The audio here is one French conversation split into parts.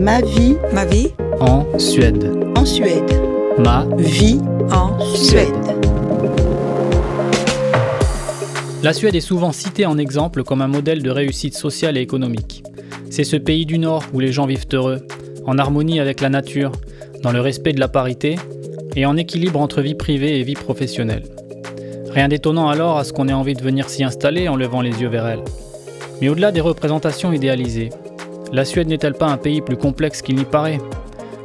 Ma vie Ma vie En Suède. en Suède. Ma Vie en Suède. La Suède est souvent citée en exemple comme un modèle de réussite sociale et économique. C'est ce pays du Nord où les gens vivent heureux, en harmonie avec la nature, dans le respect de la parité et en équilibre entre vie privée et vie professionnelle. Rien d'étonnant alors à ce qu'on ait envie de venir s'y installer en levant les yeux vers elle. Mais au-delà des représentations idéalisées, la Suède n'est-elle pas un pays plus complexe qu'il n'y paraît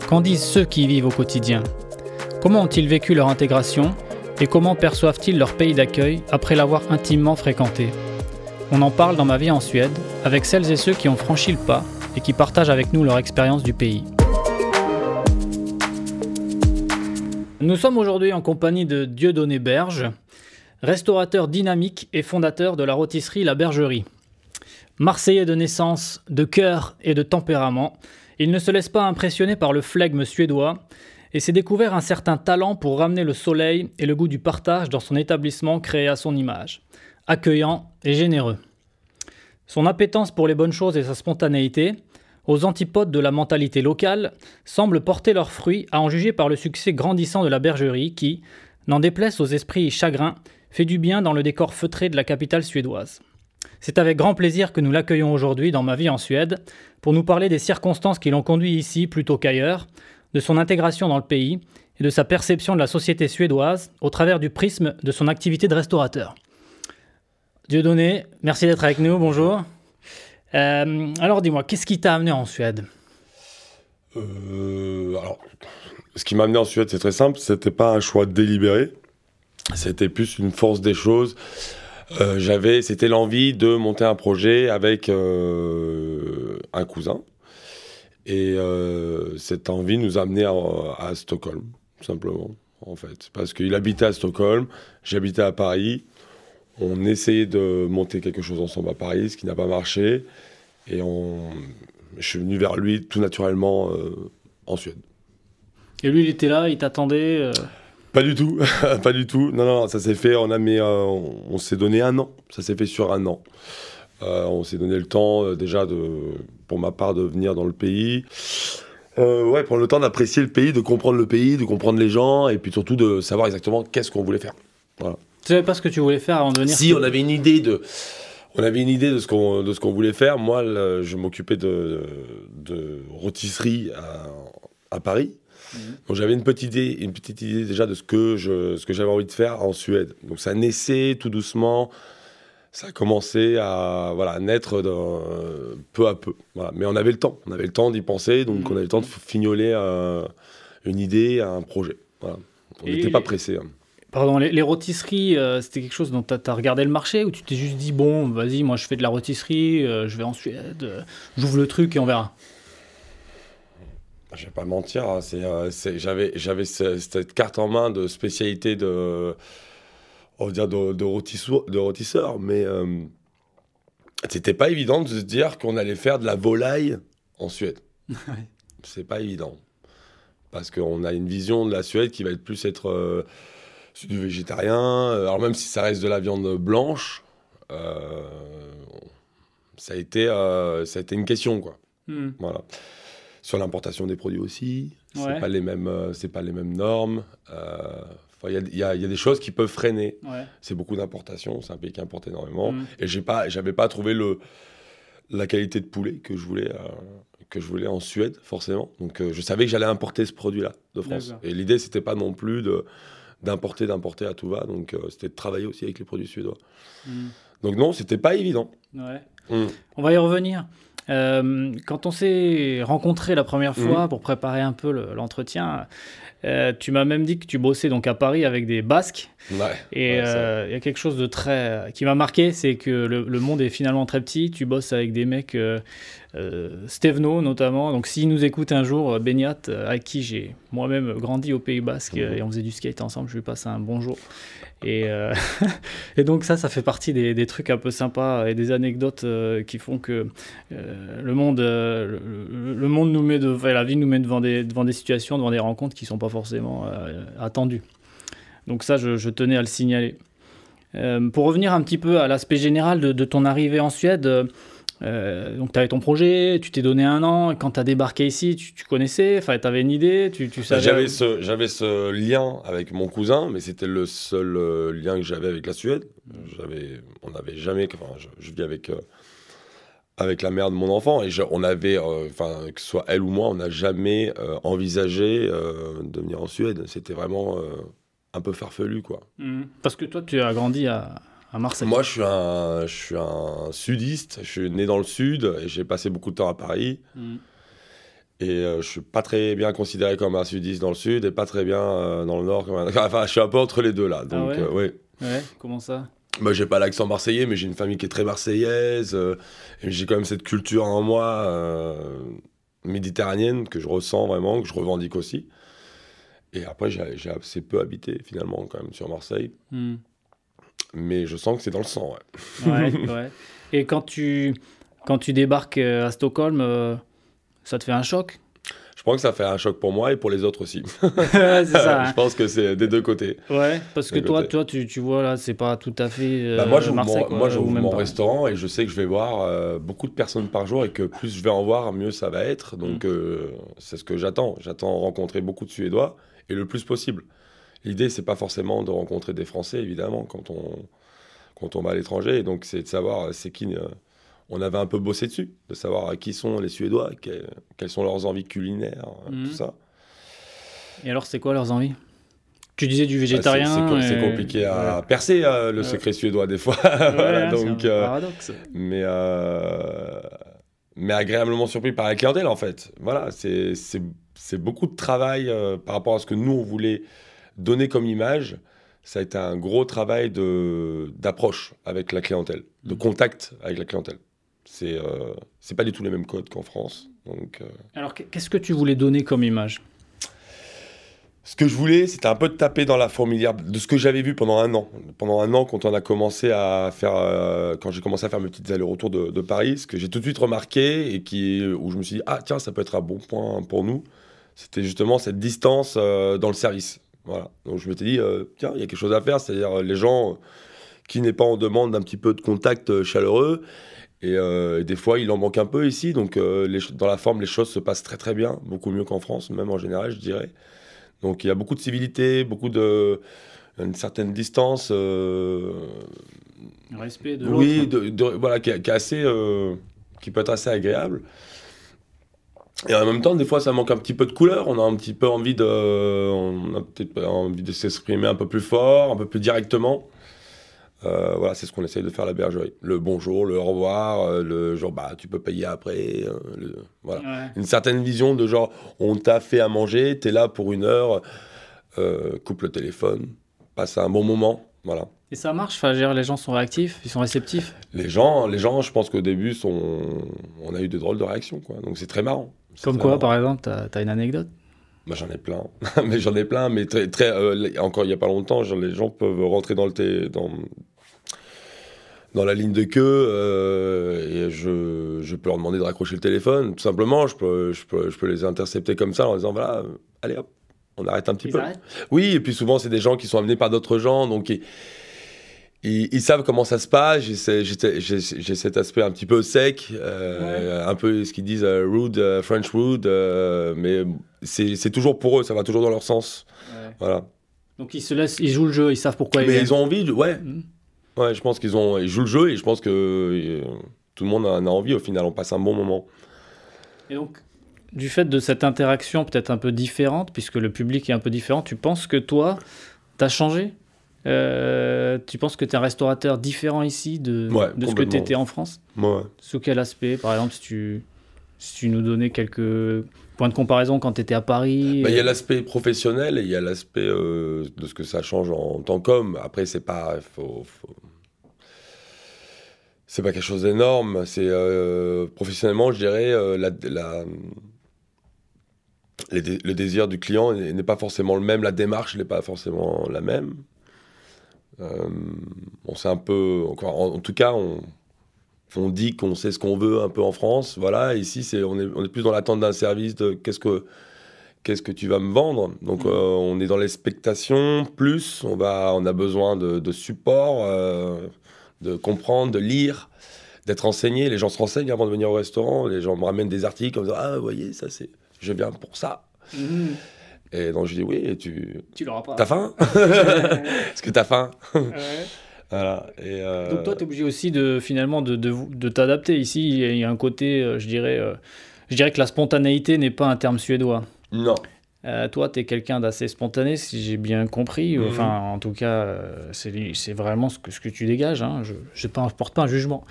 Qu'en disent ceux qui y vivent au quotidien Comment ont-ils vécu leur intégration et comment perçoivent-ils leur pays d'accueil après l'avoir intimement fréquenté On en parle dans ma vie en Suède avec celles et ceux qui ont franchi le pas et qui partagent avec nous leur expérience du pays. Nous sommes aujourd'hui en compagnie de Dieudonné Berge, restaurateur dynamique et fondateur de la rôtisserie La Bergerie. Marseillais de naissance, de cœur et de tempérament, il ne se laisse pas impressionner par le flegme suédois et s'est découvert un certain talent pour ramener le soleil et le goût du partage dans son établissement créé à son image, accueillant et généreux. Son appétence pour les bonnes choses et sa spontanéité, aux antipodes de la mentalité locale, semblent porter leurs fruits à en juger par le succès grandissant de la bergerie qui, n'en déplaise aux esprits chagrins, fait du bien dans le décor feutré de la capitale suédoise. C'est avec grand plaisir que nous l'accueillons aujourd'hui dans ma vie en Suède pour nous parler des circonstances qui l'ont conduit ici plutôt qu'ailleurs, de son intégration dans le pays et de sa perception de la société suédoise au travers du prisme de son activité de restaurateur. Dieudonné, merci d'être avec nous, bonjour. Euh, alors dis-moi, qu'est-ce qui t'a amené en Suède? Euh, alors, ce qui m'a amené en Suède, c'est très simple. C'était pas un choix délibéré. C'était plus une force des choses. Euh, j'avais, c'était l'envie de monter un projet avec euh, un cousin. Et euh, cette envie nous a amené à, à Stockholm, simplement, en fait. Parce qu'il habitait à Stockholm, j'habitais à Paris. On essayait de monter quelque chose ensemble à Paris, ce qui n'a pas marché. Et je suis venu vers lui tout naturellement en Suède. Et lui, il était là, il t'attendait Pas du tout, pas du tout. Non, non, ça s'est fait, on, a mis, euh, on, on s'est donné un an. Ça s'est fait sur un an. Euh, on s'est donné le temps euh, déjà, de, pour ma part, de venir dans le pays. Ouais, prendre le temps d'apprécier le pays, de comprendre le pays, de comprendre les gens, et puis surtout de savoir exactement qu'est-ce qu'on voulait faire. Tu savais pas ce que tu voulais faire avant de venir Si on avait une idée de, on avait une idée de ce qu'on de ce qu'on voulait faire. Moi, le- je m'occupais de, de rôtisserie à, à Paris. Donc j'avais une petite idée, une petite idée déjà de ce que je, ce que j'avais envie de faire en Suède. Donc ça naissait tout doucement. Ça a commencé à voilà naître dans- peu à peu. Voilà. Mais on avait le temps, on avait le temps d'y penser, donc on avait le temps de fignoler euh, une idée, un projet. Voilà. On n'était pas les- pressé. Pardon, les, les rôtisseries, euh, c'était quelque chose dont tu as, regardé le marché ou tu t'es juste dit, bon, vas-y, moi je fais de la rôtisserie, euh, je vais en Suède, j'ouvre le truc et on verra? Je vais pas mentir, hein, c'est, euh, c'est- j'avais, j'avais ce- cette carte en main de spécialité de, on va dire de, de, rôtisseur, de rôtisseur, mais euh, c'était pas évident de se dire qu'on allait faire de la volaille en Suède. C'est pas évident. Parce qu'on a une vision de la Suède qui va être plus être euh, du végétarien. euh, Alors même si ça reste de la viande blanche, euh, ça, a été, ça a été une question, quoi. Hmm. Voilà. Sur l'importation des produits aussi, Ouais. c'est pas les mêmes, euh, c'est pas les mêmes normes. Euh, Il y, a- y y des choses qui peuvent freiner. Ouais. C'est beaucoup d'importation, c'est un pays qui importe énormément. Mm. Et j'ai pas, j'avais pas trouvé le la qualité de poulet que je voulais, euh, que je voulais en Suède forcément. Donc euh, je savais que j'allais importer ce produit-là de France. Et l'idée c'était pas non plus de d'importer, d'importer à tout va. Donc euh, c'était de travailler aussi avec les produits suédois. Hmm. Donc non, c'était pas évident. Ouais. Mm. On va y revenir. Euh, quand on s'est rencontrés la première fois pour préparer un peu le- l'entretien, euh, tu m'as même dit que tu bossais donc à Paris avec des Basques. Ouais. Et Ouais, euh, il y a quelque chose de très qui m'a marqué, c'est que le, le monde est finalement très petit. Tu bosses avec des mecs, euh, Stevno notamment. Donc s'il nous écoute un jour, euh, Beniat, euh, avec qui j'ai moi-même grandi au Pays Basque euh, et on faisait du skate ensemble, je lui passe un bonjour. Et, euh, et donc ça, ça fait partie des, des trucs un peu sympas et des anecdotes euh, qui font que le monde, le, le monde nous met de, enfin, la vie nous met devant des, devant des situations, devant des rencontres qui sont pas forcément attendues. Donc ça, je, je tenais à le signaler. Euh, pour revenir un petit peu à l'aspect général de, de ton arrivée en Suède, euh, donc, tu avais ton projet, tu t'es donné un an. Quand tu as débarqué ici, tu, tu connaissais, enfin, tu avais une idée, tu, tu savais. J'avais ce, j'avais ce lien avec mon cousin, mais c'était le seul euh, lien que j'avais avec la Suède. J'avais, on n'avait jamais. Enfin, je, je vis avec, euh, avec la mère de mon enfant et je- on avait, enfin, que ce soit elle ou moi, on n'a jamais envisagé de venir en Suède. C'était vraiment un peu farfelu, quoi. Mhm. Parce que toi, tu as grandi à, à Marseille. Moi, je suis un, je suis un sudiste. Je suis né dans le sud et j'ai passé beaucoup de temps à Paris. Mhm. Et euh, je suis pas très bien considéré comme un sudiste dans le sud et pas très bien euh, dans le nord. Comme un... Enfin, je suis un peu entre les deux là. Donc, ouais euh, ouais. Ouais, comment ça? Moi, j'ai pas l'accent marseillais, mais j'ai une famille qui est très marseillaise. euh, j'ai quand même cette culture en moi méditerranéenne que je ressens vraiment, que je revendique aussi. Et après, j'ai assez peu habité finalement quand même sur Marseille. Mhm. Mais je sens que c'est dans le sang. Ouais. Ouais, ouais. Et quand tu, quand tu débarques euh, à Stockholm, euh, ça te fait un choc? Je pense que ça fait un choc pour moi et pour les autres aussi. Je hein. pense que c'est des deux côtés. Ouais, parce que toi, toi tu, tu vois, là, c'est pas tout à fait euh, Bah, moi, j'ouvre Marseille. mon, moi, même mon pas. restaurant et je sais que je vais voir euh, beaucoup de personnes par jour et que plus je vais en voir, mieux ça va être. Mm. Donc, euh, c'est ce que j'attends. J'attends rencontrer beaucoup de Suédois et le plus possible. L'idée, c'est pas forcément de rencontrer des Français, évidemment, quand on, quand on va à l'étranger. Et donc, c'est de savoir euh, c'est qui. euh, on avait un peu bossé dessus, de savoir qui sont les Suédois, que- quelles sont leurs envies culinaires, euh, Mhm. tout ça. Et alors, c'est quoi leurs envies? Tu disais du Bah, végétarien. c'est co- c'est et- compliqué à Ouais. percer, euh, le Ouais. secret suédois, des fois. Ouais, Voilà, donc. un euh, paradoxe. mais euh, mais agréablement surpris par la clientèle en fait. Voilà, c'est beaucoup de travail euh, par rapport à ce que nous on voulait donner comme image. Ça a été un gros travail de d'approche avec la clientèle, de Mhm. contact avec la clientèle. C'est euh, c'est pas du tout les mêmes codes qu'en France. Donc euh, Alors, qu'est-ce que tu voulais donner comme image? Ce que je voulais, c'était un peu de taper dans la fourmilière de ce que j'avais vu pendant un an. Pendant un an, quand on a commencé à faire, euh, quand j'ai commencé à faire mes petites allers-retours de, de Paris, ce que j'ai tout de suite remarqué et qui, où je me suis dit ah tiens ça peut être un bon point pour nous, c'était justement cette distance euh, dans le service. Voilà. Donc je m'étais dit euh, tiens il y a quelque chose à faire, c'est-à-dire les gens qui n'est pas en demande d'un petit peu de contact euh, chaleureux. Et, euh, et des fois, il en manque un peu ici. Donc, euh, les dans la forme, les choses se passent très très bien, beaucoup mieux qu'en France, même en général, je dirais. Donc il y a beaucoup de civilité, beaucoup de une certaine distance, euh, Respect de l'autre. oui, de, de- voilà, qui, est- qui est assez, qui peut être assez agréable. Et en même temps, des fois, ça manque un petit peu de couleur. On a un petit peu envie de, on a peut-être envie de s'exprimer un peu plus fort, un peu plus directement. Euh, voilà, c'est ce qu'on essaye de faire à la bergerie. Le bonjour, le au revoir, euh, le genre, bah, tu peux payer après. euh, le- voilà Ouais. une certaine vision de genre on t'a fait à manger, t'es là pour une heure, euh, coupe le téléphone, passe un bon moment, voilà. Et ça marche? Enfin, dire, Les gens sont réactifs, ils sont réceptifs? Les gens, les gens, je pense qu'au début sont, on a eu de drôles de réactions quoi, donc c'est très marrant. Comme quoi, par exemple, t'as as une anecdote? Moi j'en ai plein, mais j'en ai plein, mais très, très, euh, les- encore il y a pas longtemps, genre, les gens peuvent rentrer dans le thé, dans dans la ligne de queue euh, et je, je peux leur demander de raccrocher le téléphone. Tout simplement je peux, je peux, je peux les intercepter comme ça en disant voilà euh, allez hop on arrête un petit Ils peu. arrêtent. Oui, et puis souvent, c'est des gens qui sont amenés par d'autres gens, donc ils- ils savent comment ça se passe. J'ai ce- j'ai- j'ai j'ai cet aspect un petit peu sec, euh, un peu ce qu'ils disent euh, rude, euh, French rude, euh, mais c'est toujours pour eux, ça va toujours dans leur sens. Ouais. Voilà. Donc ils se laissent, ils jouent le jeu, ils savent pourquoi ils mais ils ont envie, de- ouais, Mhm. ouais, je pense qu'ils ont, ils jouent le jeu et je pense que tout le monde en a envie au final, on passe un bon moment. Et donc, du fait de cette interaction peut-être un peu différente, puisque le public est un peu différent, tu penses que toi, tu as changé? Euh, Tu penses que tu es un restaurateur différent ici de, Ouais, de ce que tu étais en France? Ouais. Sous quel aspect Par exemple, si tu, si tu nous donnais quelques points de comparaison quand tu étais à Paris Bah, Il y a euh, l'aspect professionnel et il y a l'aspect euh, de ce que ça change en tant qu'homme. Après, c'est pas. Faut, faut- C'est pas quelque chose d'énorme. C'est euh, professionnellement, je dirais, la, la- les dé- le désir du client n'est pas forcément le même, la démarche n'est pas forcément la même. Euh, on sait un peu, encore, en, en tout cas, on, on dit qu'on sait ce qu'on veut un peu en France. Voilà, ici, c'est, on, est, on est plus dans l'attente d'un service de qu'est-ce que qu'est-ce que tu vas me vendre Donc, Mhm. euh, on est dans l'expectation plus. On va, on a besoin de, de support, euh, de comprendre, de lire. d'être enseigné. Les gens se renseignent avant de venir au restaurant. Les gens me ramènent des articles en disant Ah, vous voyez, ça c'est. Je viens pour ça. Mhm. Et donc je dis Oui, et tu. Tu l'auras pas. T'as faim? Est-ce que t'as faim? Ouais. Voilà. Et, euh, Donc toi, tu es obligé aussi de finalement de, de, de t'adapter. Ici, il y a un côté, euh, je dirais, euh, je dirais que la spontanéité n'est pas un terme suédois. Non. Euh, toi, tu es quelqu'un d'assez spontané, si j'ai bien compris. Mhm. Enfin, en tout cas, c'est c'est vraiment ce que, ce que tu dégages. Hein. Je ne porte pas un jugement.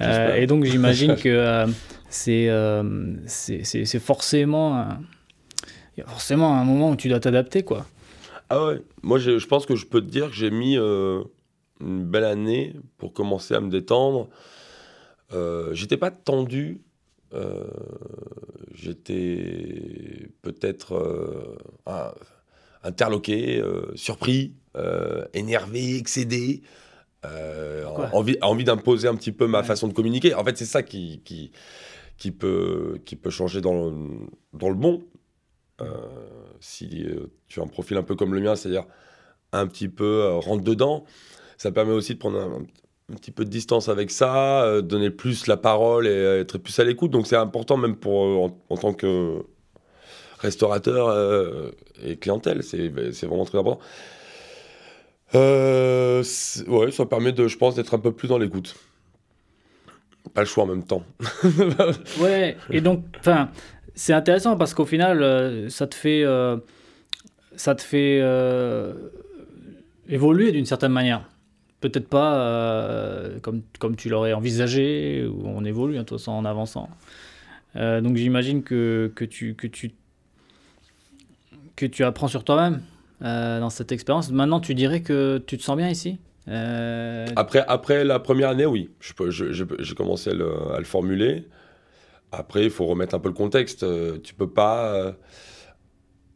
Euh, et donc, j'imagine que euh, c'est euh, c'est c'est- c'est forcément, un- y a forcément un moment où tu dois t'adapter, quoi. Ah ouais. Moi, je, je pense que je peux te dire que j'ai mis euh, une belle année pour commencer à me détendre. Euh, J'étais pas tendu. euh, J'étais peut-être interloqué, surpris, énervé, excédé. envie envie d'imposer un petit peu ma Ouais. façon de communiquer. En fait, c'est ça qui, qui, qui, peut, qui peut changer dans le, dans le bon. Euh, si euh, tu as un profil un peu comme le mien, c'est-à-dire un petit peu euh, rentre dedans, ça permet aussi de prendre un, petit peu de distance avec ça, donner plus la parole et être plus à l'écoute. Donc c'est important même pour en, tant que restaurateur et clientèle, c'est c'est vraiment très important. Ouais, ça permet de, je pense, d'être un peu plus dans l'écoute. Pas le choix en même temps. Ouais, et donc, enfin, c'est intéressant parce qu'au final, euh, ça te fait, euh, ça te fait euh, évoluer d'une certaine manière. Peut-être pas comme, comme tu l'aurais envisagé, ou on évolue hein, en avançant. Donc j'imagine que, que, tu, que, tu, que tu apprends sur toi-même dans cette expérience. Maintenant, tu dirais que tu te sens bien ici Après, après la première année, oui, peux- je- je- j'ai commencé à le formuler. Après, il faut remettre un peu le contexte. Euh, tu peux pas euh,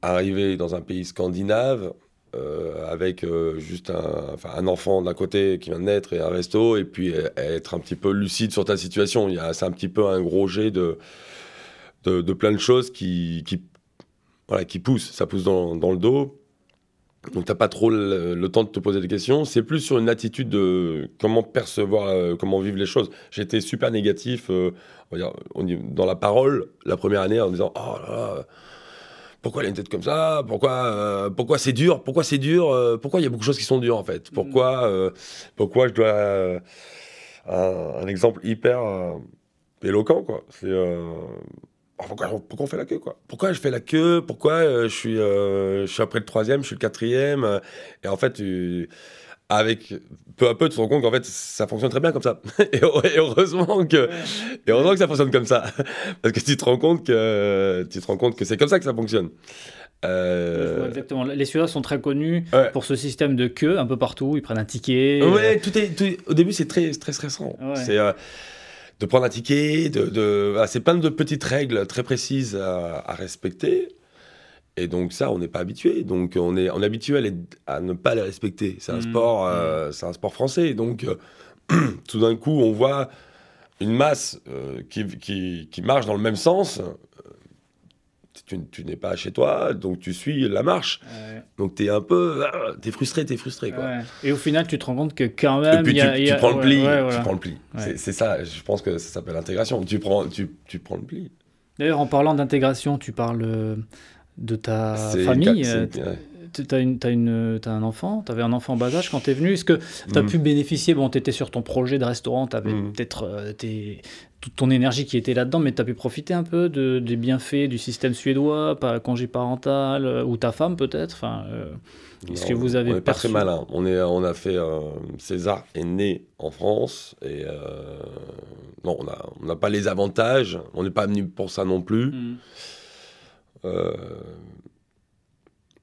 arriver dans un pays scandinave euh, avec euh, juste un, enfant d'un côté qui vient de naître et un resto, et puis être un petit peu lucide sur ta situation. C'est un petit peu un gros jet de, de, plein de choses qui, qui, voilà, qui poussent. Ça pousse dans le dos. Donc t'as pas trop le, le temps de te poser des questions. C'est plus sur une attitude de comment percevoir, euh, comment vivre les choses. J'étais super négatif euh, on va dire, dans la parole la première année en disant oh là là, pourquoi il a une tête comme ça? Pourquoi euh, pourquoi c'est dur? Pourquoi c'est dur? Pourquoi il y a beaucoup de choses qui sont dures en fait? Pourquoi euh, pourquoi je dois euh, un, un exemple hyper éloquent quoi. C'est pourquoi, pourquoi on fait la queue quoi? Pourquoi je fais la queue? Pourquoi euh, je suis euh, je suis après le troisième, je suis le quatrième euh, Et en fait, tu- avec peu à peu, tu te rends compte qu'en fait, ça fonctionne très bien comme ça. et, et heureusement que et heureusement que ça fonctionne comme ça, parce que tu te rends compte que tu te rends compte que c'est comme ça que ça fonctionne. Euh, exactement. Les Suédois sont très connus Ouais. pour ce système de queue un peu partout. Ils prennent un ticket. Ouais, tout est, tout est- au début c'est très, très stressant. Ouais. C'est euh, de prendre un ticket, de, de voilà, c'est plein de petites règles très précises à, à respecter. Et donc ça, on n'est pas habitué. Donc on est, on est habitué à, les- à ne pas les respecter. C'est un Mhm. sport, euh, c'est un sport français. Donc euh, tout d'un coup, on voit une masse euh, qui, qui, qui marche dans le même sens. Tu, tu n'es pas chez toi, donc tu suis la marche. Ouais, Donc tu es un peu, ah, t'es frustré, t'es frustré quoi. ouais. Et au final, tu te rends compte que quand Et même, puis y a, tu, tu prends le ouais, pli, tu prends le pli. C'est- ça, je pense que ça s'appelle l'intégration. Tu prends, tu, tu prends le pli. D'ailleurs, en parlant d'intégration, tu parles euh, de ta famille. Tu as, une, t'as un enfant, tu avais un enfant en bas âge quand tu es venu. Est-ce que tu as Mhm. pu bénéficier Bon, tu étais sur ton projet de restaurant, tu avais Mhm. peut-être euh, tes- toute ton énergie qui était là-dedans, mais tu as pu profiter un peu de, des bienfaits du système suédois, pas congé parental, euh, ou ta femme peut-être enfin, euh, Est-ce que vous avez On n'est pas très malin. On, est, on a fait. euh, César est né en France et. euh, non, on n'a on pas les avantages. On n'est pas venu pour ça non plus. Euh,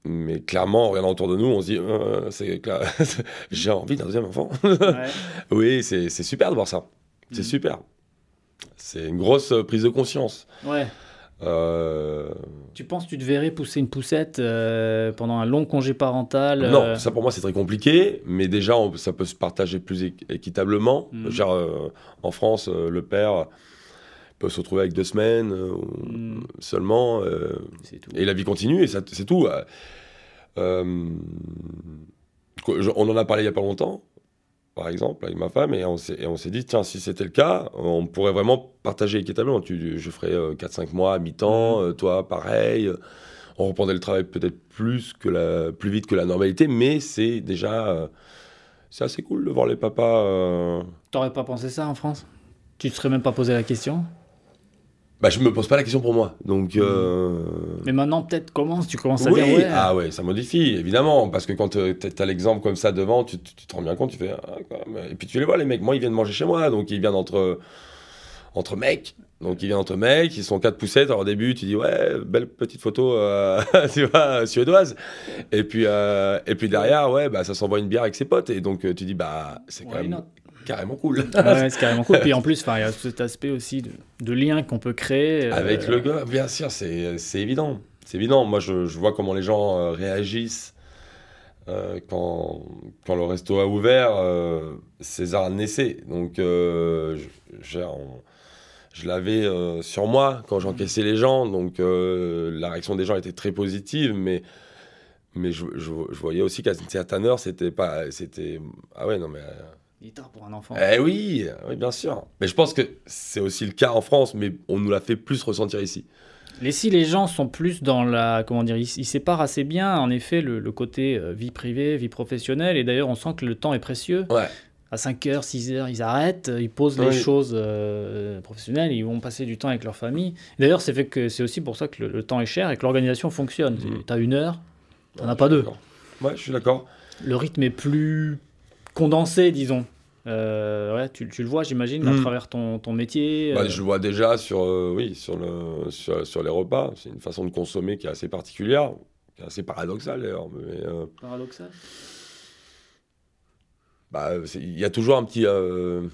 mais clairement, en regardant autour de nous, on se dit c'est j'ai envie d'un deuxième enfant. Ouais. oui, c'est super de voir ça. C'est Mhm. super. C'est une grosse euh, prise de conscience. Ouais. Euh, Tu penses que tu te verrais pousser une poussette euh, pendant un long congé parental euh, Non, ça pour moi c'est très compliqué, mais déjà on- ça peut se partager plus équ- équitablement. Mhm. Genre, en France, le père peut se retrouver avec deux semaines Mhm. seulement, tout. et la vie continue, et c'est tout. On en a parlé il y a pas longtemps. Par exemple, avec ma femme, et on s'est dit, tiens, si c'était le cas, on pourrait vraiment partager équitablement. Tu, je ferais 4-5 mois à mi-temps, mmh. toi, pareil. On reprendrait le travail peut-être plus, que la, plus vite que la normalité, mais c'est déjà. c'est assez cool de voir les papas. T'aurais pas pensé ça en France? Tu te serais même pas posé la question? Bah, je me pose pas la question pour moi. Donc, mmh. euh, Mais maintenant, peut-être commence, tu commences à dire ouais. Ah ouais, ça modifie, évidemment. Parce que quand euh, tu as l'exemple comme ça devant, tu, te rends bien compte, tu fais. Ah, et puis tu les vois, les mecs. Moi, ils viennent manger chez moi. Donc, ils viennent entre, entre mecs. Donc, ils viennent entre mecs. Ils sont quatre poussettes. Alors, au début, tu dis, ouais, belle petite photo, euh, tu vois, suédoise. Et puis, et puis derrière, ouais, bah, ça s'envoie une bière avec ses potes. Et donc, tu dis, bah, c'est quand même carrément cool. ouais, c'est carrément cool. Puis en plus, il y a cet aspect aussi de, lien qu'on peut créer. Euh, Avec le gars, bien sûr, c'est évident. C'est évident. Moi, je, je, vois comment les gens euh, réagissent euh, quand, quand, le resto a ouvert. César naissait. Donc, je, je l'avais sur moi quand j'encaissais les gens. Donc, la réaction des gens était très positive. Mais mais je, je, voyais aussi qu'à une certaine heure, c'était pas. C'était. Ah ouais, non, mais. Il est tard pour un enfant. Eh oui, oui, bien sûr. Mais je pense que c'est aussi le cas en France, mais on nous l'a fait plus ressentir ici. Les si les gens sont plus dans la comment dire, ils, séparent assez bien en effet le, côté euh, vie privée, vie professionnelle, et d'ailleurs on sent que le temps est précieux. Ouais. À 5h, 6h, ils arrêtent, ils posent les choses euh, professionnelles, ils vont passer du temps avec leur famille. D'ailleurs, c'est fait que c'est aussi pour ça que le, temps est cher et que l'organisation fonctionne. Mmh. Tu as une heure, tu n'en as pas deux. Ouais, je suis d'accord. Le rythme est plus condensé, disons. Euh, ouais, tu, tu, le vois, j'imagine, à hmm. travers ton, ton métier. Bah, euh. je le vois déjà sur, euh, oui, sur, le, sur, sur les repas. C'est une façon de consommer qui est assez particulière, qui est assez paradoxale d'ailleurs. Mais, Paradoxal bah, Il y a toujours un petit. il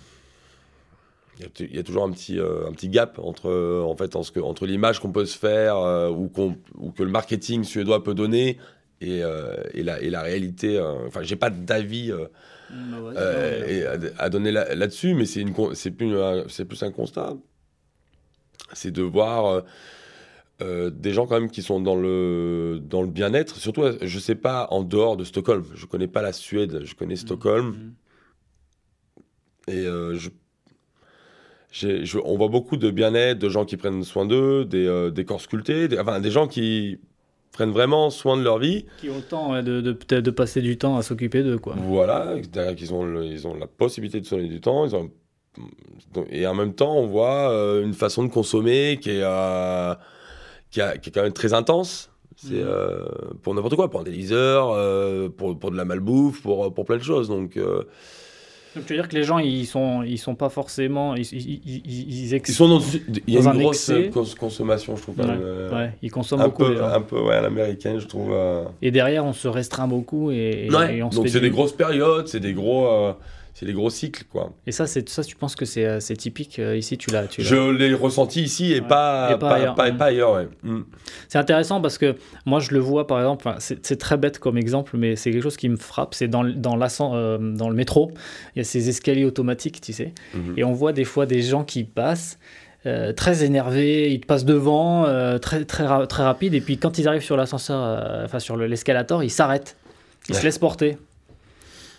y, a toujours un petit, un petit gap entre, en fait, en ce que, entre l'image qu'on peut se faire ou, ou que le marketing suédois peut donner et, et, la, et la réalité. Enfin, j'ai pas d'avis bah euh, à, donner là-dessus, mais c'est plus, c'est plus un constat. C'est de voir euh, euh, des gens quand même qui sont dans le, dans le bien-être. Surtout, je sais pas, en dehors de Stockholm. Je connais pas la Suède, je connais Stockholm. Mmh. Et je, on voit beaucoup de bien-être, de gens qui prennent soin d'eux, des, des corps sculptés, enfin des gens qui prennent vraiment soin de leur vie. Qui ont le temps de, de, de, passer du temps à s'occuper d'eux. Quoi. Voilà, qu'ils ont, ils ont la possibilité de se donner du temps. Ils ont, et en même temps, on voit euh, une façon de consommer qui est, euh, qui, a, qui, est quand même très intense. C'est mmh. euh, pour n'importe quoi, pour un téléviseur, pour, pour de la malbouffe, pour, pour plein de choses. Donc donc tu veux dire que les gens ils sont ils sont pas forcément ils ils, ils, ils sont dans il y a une grosse consommation je trouve ouais, euh, ils consomment un beaucoup peu, un peu ouais l'américaine je trouve euh. et derrière on se restreint beaucoup et, et on donc c'est des grosses périodes c'est des gros euh, c'est les gros cycles quoi. Et ça c'est ça tu penses que c'est euh, typique euh, ici tu l'as Je l'ai ressenti ici et, pas, pas, ailleurs. Pas, ailleurs mm. C'est intéressant parce que moi je le vois par exemple c'est très bête comme exemple mais c'est quelque chose qui me frappe c'est dans dans, euh, dans le métro il y a ces escaliers automatiques tu sais mhm. et on voit des fois des gens qui passent très énervés, ils te passent devant, très, très, très rapide, et puis quand ils arrivent sur l'ascenseur, enfin sur l'escalator, ils s'arrêtent, ils se laissent porter.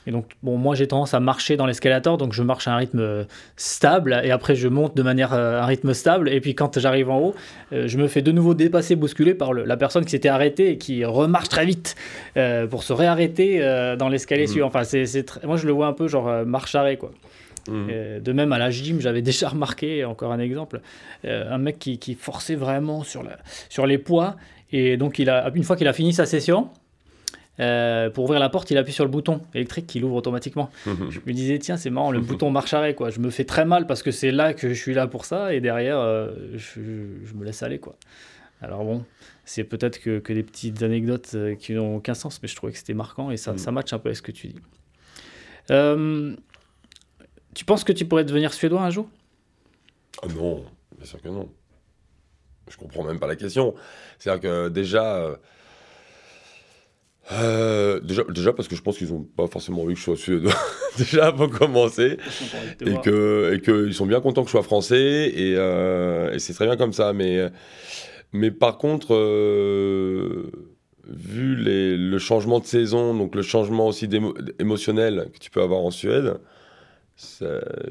Et donc, bon, moi j'ai tendance à marcher dans l'escalator, donc je marche à un rythme euh, stable, et après je monte de manière euh, à un rythme stable, et puis quand j'arrive en haut, euh, je me fais de nouveau dépasser, bousculer par la personne qui s'était arrêtée et qui remarche très vite pour se réarrêter dans l'escalier mmh. suivant. Enfin, c'est, moi je le vois un peu genre marche-arrêt, quoi. Mmh. de même à la gym, j'avais déjà remarqué, encore un exemple, un mec qui, qui forçait vraiment sur, la, sur les poids, et donc il a, une fois qu'il a fini sa session, euh, pour ouvrir la porte, il appuie sur le bouton électrique qui l'ouvre automatiquement. Mhm. je me disais, tiens, c'est marrant, le mhm. bouton marche arrêt, quoi. Je me fais très mal parce que c'est là que je suis là pour ça, et derrière, euh, je, me laisse aller, quoi. Alors bon, c'est peut-être que, que, des petites anecdotes euh, qui n'ont aucun sens, mais je trouvais que c'était marquant et ça, mhm. ça match un peu avec ce que tu dis. tu penses que tu pourrais devenir suédois un jour? Ah non, bien sûr que non. Je comprends même pas la question. C'est-à-dire que déjà euh, déjà, déjà parce que je pense qu'ils n'ont pas forcément envie que je sois suédois, déjà pour commencer, et que et qu'ils sont bien contents que je sois français, et, euh, et c'est très bien comme ça. Mais, mais par contre, euh, vu les, le changement de saison, donc le changement aussi émotionnel que tu peux avoir en Suède,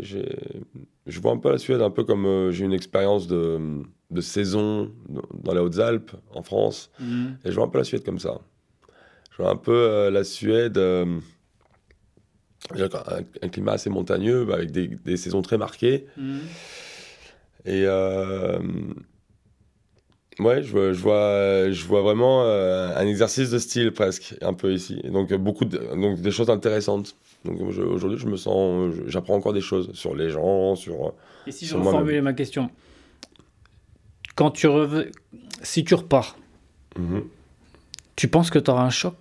je vois un peu la Suède un peu comme j'ai une expérience de, de, saison dans les Hautes-Alpes, en France. Mhm. Et je vois un peu la Suède comme ça. Je vois un peu euh, la Suède, euh, un, climat assez montagneux, bah, avec des, des, saisons très marquées. Mhm. Et Ouais, je vois, je vois, je vois vraiment euh, un exercice de style presque, un peu ici. Et donc, beaucoup de, donc des choses intéressantes. Donc aujourd'hui, je me sens, j'apprends encore des choses sur les gens, sur. Et si je reformulais ma question, quand tu rev... si tu repars, mhm. tu penses que tu auras un choc?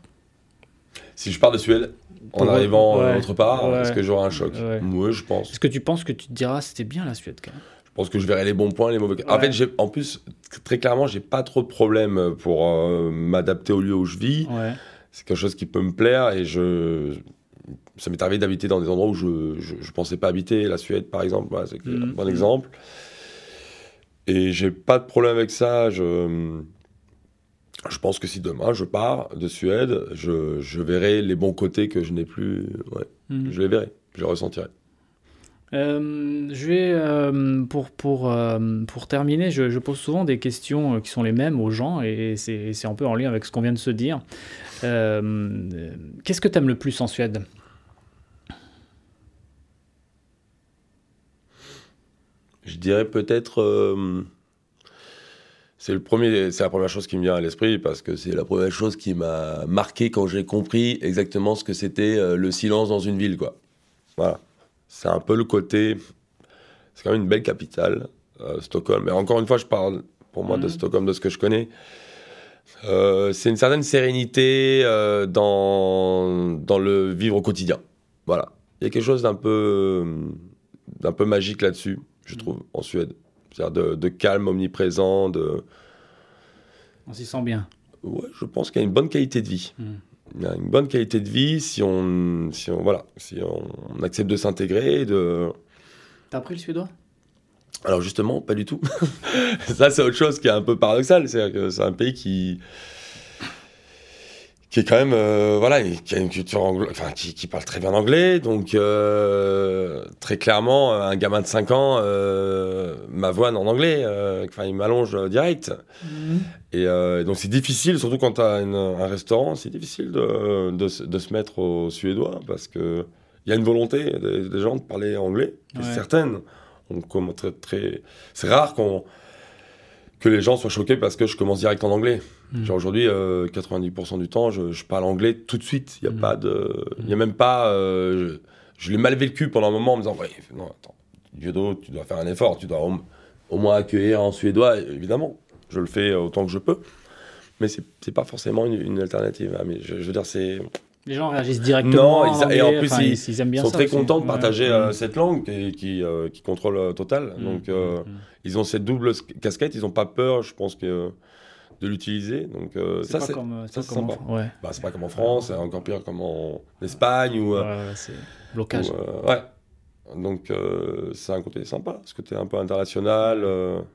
Si je pars de Suède, en arrivant autre part, est-ce que j'aurai un choc Moi, je pense. Est-ce que tu penses que tu te diras c'était bien la Suède quand même? Je pense que je verrai les bons points, les mauvais. En fait, en plus, très clairement, j'ai pas trop de problème pour euh, m'adapter au lieu où je vis. C'est quelque chose qui peut me plaire et je. Ça m'est arrivé d'habiter dans des endroits où je, je, pensais pas habiter. La Suède, par exemple, c'est un mhm. bon exemple. Et j'ai pas de problème avec ça. Je, je pense que si demain je pars de Suède, je, je verrai les bons côtés que je n'ai plus. Ouais, mhm. Je les verrai, je les ressentirai. Euh, je vais, euh, pour, pour, euh, pour terminer, je, pose souvent des questions qui sont les mêmes aux gens et c'est un peu en lien avec ce qu'on vient de se dire. Qu'est-ce que tu aimes le plus en Suède? Je dirais peut-être. C'est la première chose qui me vient à l'esprit parce que c'est la première chose qui m'a marqué quand j'ai compris exactement ce que c'était le silence dans une ville, quoi. Voilà c'est un peu le côté. C'est quand même une belle capitale, euh, Stockholm. Mais encore une fois, je parle pour moi de mhm. Stockholm, de ce que je connais. Euh, c'est une certaine sérénité euh, dans, dans le vivre au quotidien. Voilà. Il y a quelque chose d'un peu, d'un peu magique là-dessus, je trouve, en Suède. C'est-à-dire de, calme omniprésent, de... On s'y sent bien. Ouais, je pense qu'il y a une bonne qualité de vie. Mhm une bonne qualité de vie si on, si on, voilà, si on, accepte de s'intégrer. De... T'as appris le suédois? Alors justement, pas du tout. Ça, c'est autre chose qui est un peu paradoxal. C'est un pays qui qui est quand même euh, voilà qui a une culture anglo enfin qui, qui, parle très bien anglais. Donc euh, très clairement un gamin de 5 ans euh, m'avoine en anglais euh, enfin il m'allonge direct. Mhm. et donc c'est difficile surtout quand tu as un restaurant c'est difficile de, de, de, se mettre au suédois parce que il y a une volonté des, gens de parler anglais c'est certaine. On, très, très c'est rare qu'on que les gens soient choqués parce que je commence direct en anglais. Hmm. Genre aujourd'hui, 90% euh, du temps, je, parle anglais tout de suite. Il n'y a hmm. pas de, il a même pas. Euh, je, l'ai mal vécu pendant un moment en me disant, ouais, non, attends, Diodo, tu dois faire un effort, tu dois au, moins accueillir en suédois, évidemment. Je le fais autant que je peux, mais c'est, n'est pas forcément une, alternative. Hein, mais je, veux dire, c'est les gens réagissent directement. Non, et en plus, ils, aiment bien sont très contents de partager euh, cette langue qui, qui, qui contrôle total. Hmm. Donc, ils ont cette double casquette, ils n'ont pas peur, je pense, que, de l'utiliser. Donc euh, ça, c'est sympa. Ouais. Bah, c'est pas comme en France, c'est encore pire comme en Espagne ou. Euh, ouais, c'est blocage. Euh, ouais. Donc c'est un côté sympa, ce côté un peu international.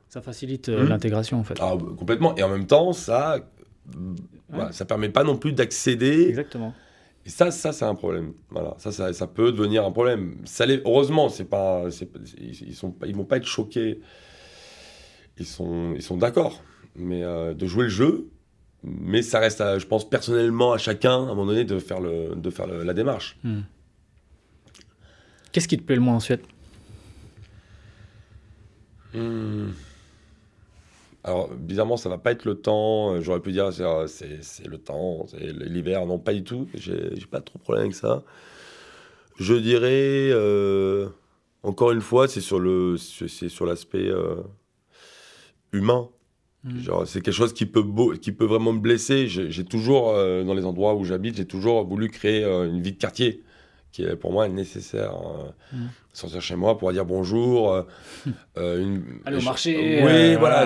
Ça facilite hmm. l'intégration en fait. Ah, complètement. Et en même temps, ça, bah, ça permet pas non plus d'accéder. Et ça, ça c'est un problème. Voilà, ça, ça, ça, peut devenir un problème. Ça heureusement, c'est pas, ils sont, ils vont pas être choqués ils sont, ils sont d'accord. Mais euh, de jouer le jeu, mais ça reste, je pense, personnellement à chacun, à un moment donné, de faire, le, de faire la démarche. Hmm. Qu'est-ce qui te plaît le moins en Suède hmm. Alors, bizarrement, ça va pas être le temps. J'aurais pu dire, c'est le temps, c'est l'hiver. Non, pas du tout. J'ai pas trop de problème avec ça. Je dirais, euh, encore une fois, c'est sur l'aspect euh, humain. Mm. Genre, c'est quelque chose qui peut, qui peut vraiment me blesser. J'ai toujours, euh, dans les endroits où j'habite, j'ai toujours voulu créer euh, une vie de quartier qui est pour moi nécessaire. Euh, mm. Sortir chez moi pour dire bonjour. une, Aller au marché. oui, voilà,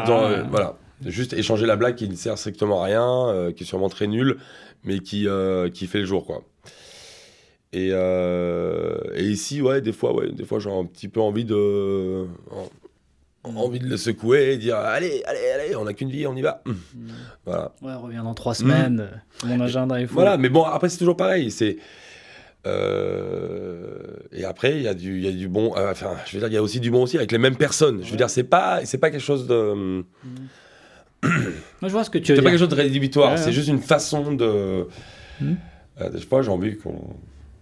voilà. Juste échanger la blague qui ne sert strictement à rien, qui est sûrement très nulle, mais qui, qui fait le jour, quoi. Et, et, ici, ouais, des fois, ouais, des fois, j'ai un petit peu envie de, envie de le secouer et dire allez, allez, allez, on n'a qu'une vie, on y va. Mm. Voilà. Ouais, on revient dans trois semaines, mon agenda est fou. Voilà, mais bon, après c'est toujours pareil. C'est et après, il y, a du, y a du bon. enfin, je veux dire, il y a aussi du bon aussi avec les mêmes personnes. Je veux dire, c'est pas, c'est pas quelque chose de. Moi, je vois ce que tu veux C'est pas quelque chose de rédhibitoire. Ouais, c'est ouais. juste une façon de. Euh, je sais pas, j'ai envie qu'on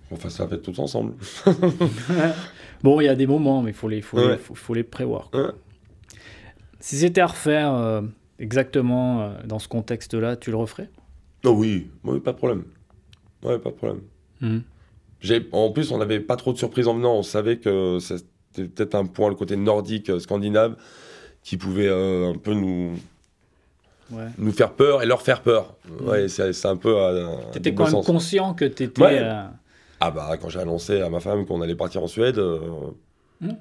qu'on fasse la fête tous ensemble. Bon, il y a des moments, mais il faut les, faut, les, faut, faut les prévoir. Si c'était à refaire euh, exactement euh, dans ce contexte-là, tu le referais? Oh oui, oui, pas de problème. Ouais, pas de problème. Mhm. En plus, on n'avait pas trop de surprises en venant. On savait que c'était peut-être un point, le côté nordique, euh, scandinave, qui pouvait euh, un peu nous, Ouais. nous faire peur et leur faire peur. Ouais, c'est, c'est un peu. à T'étais quand même sens. conscient que t'étais. Ouais. euh, Ah bah, quand j'ai annoncé à ma femme qu'on allait partir en Suède, euh, euh,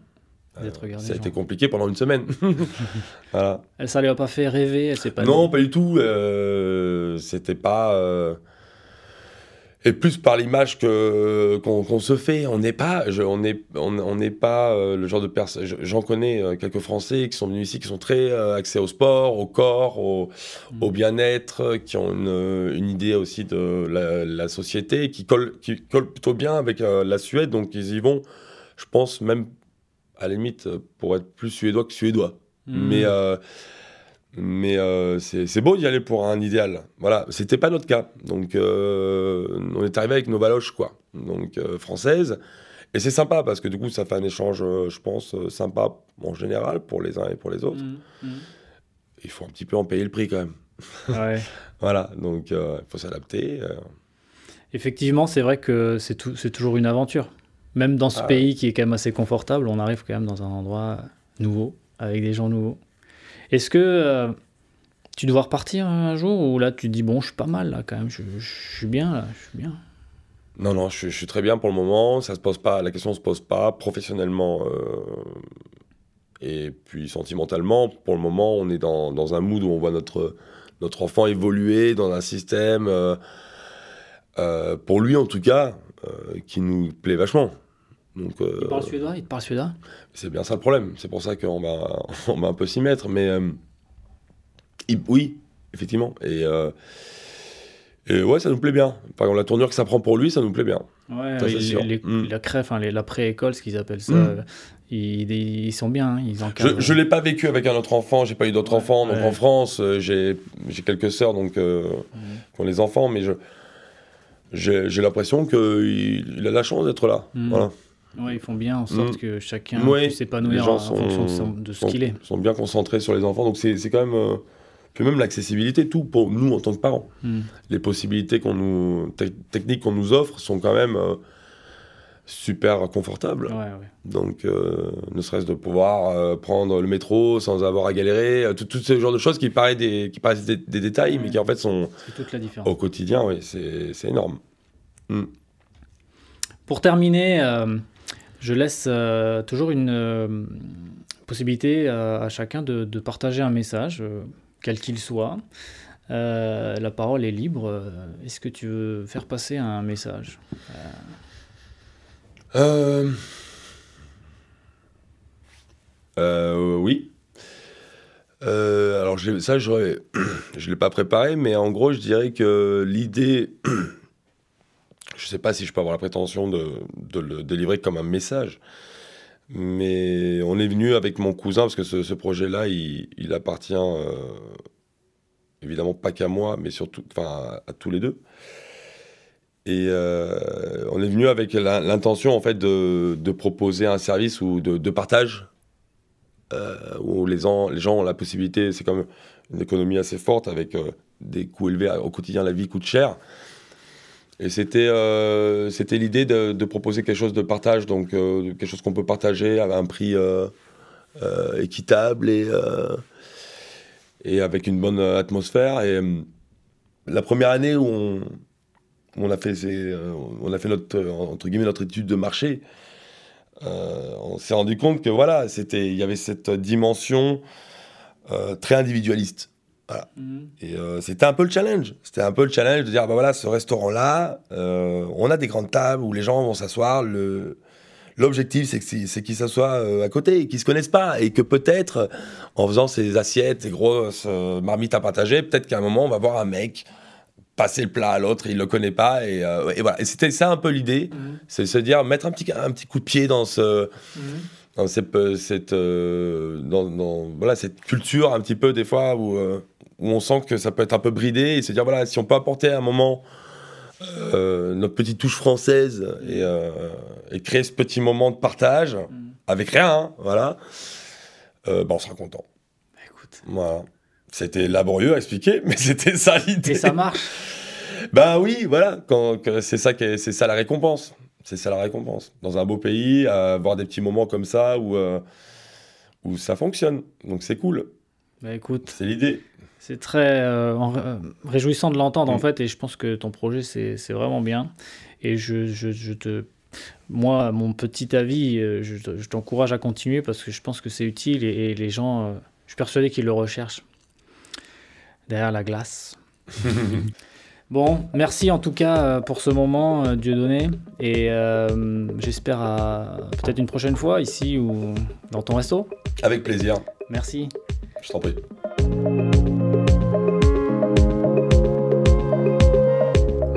regardé, ça a été compliqué pendant une semaine. voilà. Elle, ça lui a pas fait rêver, elle s'est pas non, dit. pas du tout. euh, c'était pas. Et plus par l'image que qu'on se fait. On n'est pas, je- on n'est, on on n'est pas euh, le genre de personne. je- J'en connais euh, quelques Français qui sont venus ici, qui sont très euh, axés au sport, au corps, au, Mm. au bien-être, qui ont une, euh, une idée aussi de la, la société, qui colle, qui colle plutôt bien avec la Suède. Donc ils y vont. Je pense même à la limite pour être plus suédois que suédois. Mhm. Mais, mais euh, c'est beau d'y aller pour un idéal. Voilà, c'était pas notre cas. Donc, euh, on est arrivé avec nos baloches, quoi. Donc, euh, françaises. Et c'est sympa parce que du coup, ça fait un échange, euh, je pense, sympa en général pour les uns et pour les autres. Mhm. Mhm. Il faut un petit peu en payer le prix quand même. Ouais. Voilà, donc il faut s'adapter. Effectivement, c'est vrai que c'est toujours une aventure. Même dans ce Ah. pays qui est quand même assez confortable, on arrive quand même dans un endroit nouveau, avec des gens nouveaux. Est-ce que euh, tu dois repartir un jour ou là tu te dis bon, je suis pas mal là quand même, je, suis bien là, je suis bien? Non, non, je, suis- très bien pour le moment. Ça se pose pas, la question se pose pas professionnellement euh, et puis sentimentalement. Pour le moment, on est dans, un mood où on voit notre enfant évoluer dans un système euh, pour lui en tout cas qui nous plaît vachement. Donc euh, Il parle suédois, il te parle suédois? C'est bien ça le problème. C'est pour ça qu'on va on va un peu s'y mettre. Mais euh, il- oui, effectivement. Et euh, et ouais, ça nous plaît bien. Par exemple, la tournure que ça prend pour lui, ça nous plaît bien. Ouais, Ça, c'est les- sûr. les- Mm. la crève, la pré-école, ce qu'ils appellent ça, Mm. ils, ils sont bien, hein, ils encadrent. Je ne l'ai pas vécu avec un autre enfant, j'ai pas eu d'autres Ouais, enfants. Donc ouais. en France, j'ai quelques sœurs donc, Mhm. qui ont les enfants, mais j'ai l'impression qu'il il a la chance d'être là. Voilà. Ouais, ils font bien en sorte Mm. que chacun Ouais, puisse s'épanouir en fonction de, ce qu'il est. sont bien concentrés sur les enfants, donc c'est quand même. euh, puis même l'accessibilité, tout pour nous en tant que parents. Mm. Les possibilités qu'on nous, te- techniques qu'on nous offre sont quand même euh, super confortables. Ouais, ouais. Donc, euh, ne serait-ce de pouvoir euh, prendre le métro sans avoir à galérer, euh, tout, tout ce genre de choses qui, paraissent des, qui paraissent des, des détails, mais qui en fait sont C'est toute la différence. au quotidien, oui, c'est énorme. Pour terminer, euh, je laisse euh, toujours une euh, possibilité à, à chacun de, partager un message, euh, quel qu'il soit. Euh, la parole est libre. Euh, Est-ce que tu veux faire passer un message? Euh... euh, oui. Euh, alors, ça, je ne l'ai pas préparé, mais en gros, je dirais que l'idée, je ne sais pas si je peux avoir la prétention de, le délivrer comme un message, mais on est venu avec mon cousin, parce que ce, projet-là, il, appartient euh, évidemment pas qu'à moi, mais surtout à, à tous les deux. Et euh, on est venu avec l'intention en fait de, proposer un service ou de, partage euh, où les, gens- les gens ont la possibilité, c'est comme une économie assez forte avec des coûts élevés au quotidien, la vie coûte cher. Et c'était euh, c'était l'idée de, proposer quelque chose de partage, donc euh, quelque chose qu'on peut partager à un prix euh, équitable et, et avec une bonne atmosphère. Et la première année où on, on a fait, on a fait notre, entre guillemets, notre étude de marché, on s'est rendu compte que voilà, il y avait cette dimension très individualiste. Et euh, c'était un peu le challenge. C'était un peu le challenge de dire, bah voilà, ce restaurant-là, euh, on a des grandes tables où les gens vont s'asseoir. Le, l'objectif, c'est, que c'est, c'est qu'ils s'assoient euh, à côté et qu'ils se connaissent pas. Et que peut-être, en faisant ces assiettes, ces grosses marmites à partager, peut-être qu'à un moment, on va voir un mec passer le plat à l'autre, il le connaît pas et, et voilà. Et c'était ça un peu l'idée, Mhm. c'est se dire mettre un petit un petit coup de pied dans ce Mhm. dans cette, cette, dans, dans- voilà, cette culture un petit peu des fois où, où on sent que ça peut être un peu bridé et se dire voilà si on peut apporter à un moment euh, notre petite touche française et, euh, et créer ce petit moment de partage Mhm. avec rien hein, voilà euh, bah, on sera content Bah, écoute. voilà c'était laborieux à expliquer mais c'était ça l'idée Et ça marche. bah oui, voilà, quand, c'est ça, c'est ça la récompense. C'est ça la récompense. Dans un beau pays, avoir des petits moments comme ça où, où ça fonctionne. Donc c'est cool, Bah, écoute, c'est l'idée. C'est très euh, euh, réjouissant de l'entendre en Mm. fait, et je pense que ton projet c'est vraiment bien. Et je, je, je te. Moi, mon petit avis, euh, je, te- je t'encourage à continuer parce que je pense que c'est utile et, et les gens, euh, je suis persuadé qu'ils le recherchent derrière la glace. Bon, merci en tout cas pour ce moment, euh, Dieudonné. Et euh, j'espère à peut-être une prochaine fois ici ou dans ton resto. Avec plaisir, Merci. je t'en prie.